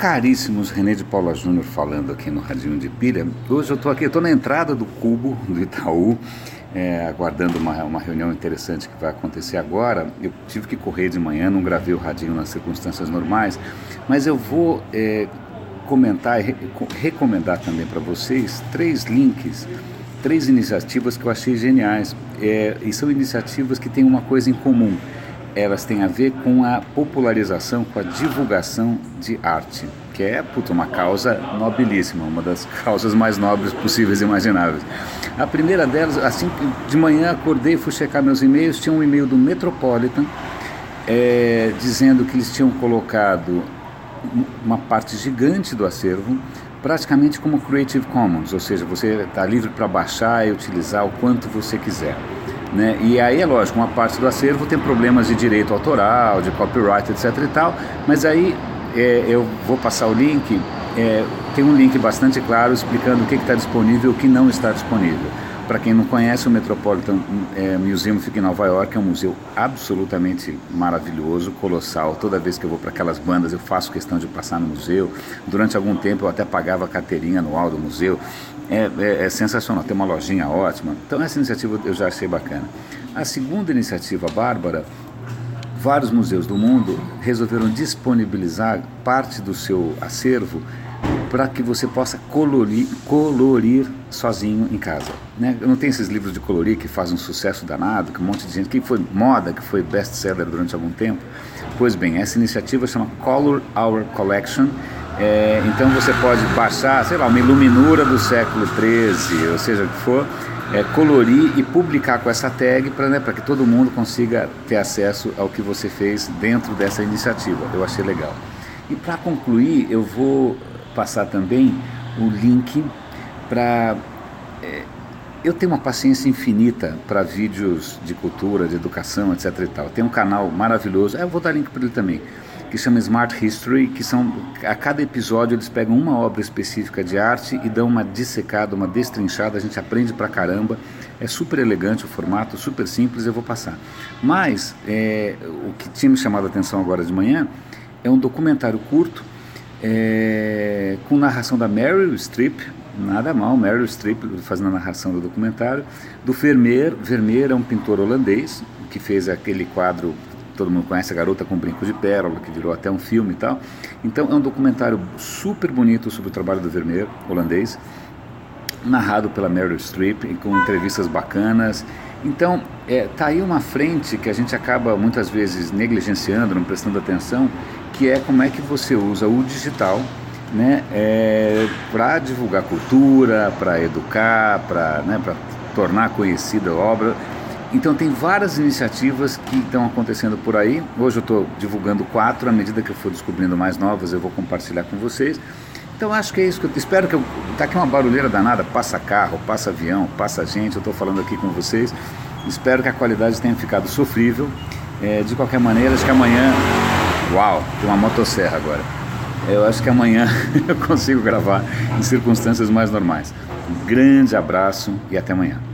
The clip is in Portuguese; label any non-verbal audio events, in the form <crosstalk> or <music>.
Caríssimos, René de Paula Júnior falando aqui no Radinho de Pilha. Hoje eu estou aqui, estou na entrada do Cubo do Itaú, é, aguardando uma, uma reunião interessante que vai acontecer agora. Eu tive que correr de manhã, não gravei o Radinho nas circunstâncias normais, mas eu vou é, comentar e recomendar também para vocês três links, três iniciativas que eu achei geniais. É, e são iniciativas que têm uma coisa em comum elas têm a ver com a popularização, com a divulgação de arte, que é puta, uma causa nobilíssima, uma das <laughs> causas mais nobres possíveis e imagináveis. A primeira delas, assim que de manhã acordei, fui checar meus e-mails, tinha um e-mail do Metropolitan é, dizendo que eles tinham colocado uma parte gigante do acervo praticamente como Creative Commons, ou seja, você está livre para baixar e utilizar o quanto você quiser. Né? E aí é lógico, uma parte do acervo tem problemas de direito autoral, de copyright, etc e tal, mas aí é, eu vou passar o link, é, tem um link bastante claro explicando o que está disponível e o que não está disponível. Para quem não conhece, o Metropolitan é, Museum fica em Nova York, é um museu absolutamente maravilhoso, colossal. Toda vez que eu vou para aquelas bandas, eu faço questão de passar no museu. Durante algum tempo eu até pagava a carteirinha anual do museu. É, é, é sensacional, tem uma lojinha ótima. Então essa iniciativa eu já achei bacana. A segunda iniciativa, Bárbara, vários museus do mundo resolveram disponibilizar parte do seu acervo para que você possa colorir, colorir sozinho em casa. Né? Eu não tenho esses livros de colorir que fazem um sucesso danado, que um monte de gente, que foi moda, que foi best-seller durante algum tempo. Pois bem, essa iniciativa chama Color Our Collection. É, então você pode baixar, sei lá, uma iluminura do século XIII, ou seja, o que for, é, colorir e publicar com essa tag para né, que todo mundo consiga ter acesso ao que você fez dentro dessa iniciativa. Eu achei legal. E para concluir, eu vou passar também o link para. É, eu tenho uma paciência infinita para vídeos de cultura, de educação, etc. E tal. Tem um canal maravilhoso, eu vou dar link para ele também, que chama Smart History, que são a cada episódio eles pegam uma obra específica de arte e dão uma dissecada, uma destrinchada. A gente aprende pra caramba. É super elegante o formato, super simples. Eu vou passar. Mas é, o que tinha me chamado a atenção agora de manhã é um documentário curto é, com narração da Meryl Streep, nada mal, Meryl Streep fazendo a narração do documentário, do Vermeer, Vermeer é um pintor holandês, que fez aquele quadro, todo mundo conhece, a Garota com Brinco de Pérola, que virou até um filme e tal. Então é um documentário super bonito sobre o trabalho do Vermeer, holandês, narrado pela Meryl Streep, com entrevistas bacanas. Então, é, tá aí uma frente que a gente acaba muitas vezes negligenciando, não prestando atenção, que é como é que você usa o digital né, é, para divulgar cultura, para educar, para né, tornar conhecida a obra. Então tem várias iniciativas que estão acontecendo por aí. Hoje eu estou divulgando quatro, à medida que eu for descobrindo mais novas eu vou compartilhar com vocês. Então acho que é isso que eu espero que eu, tá aqui uma barulheira danada, passa carro, passa avião, passa gente, eu estou falando aqui com vocês. Espero que a qualidade tenha ficado sofrível. É, de qualquer maneira, acho que amanhã Uau, tem uma motosserra agora. Eu acho que amanhã <laughs> eu consigo gravar em circunstâncias mais normais. Um grande abraço e até amanhã.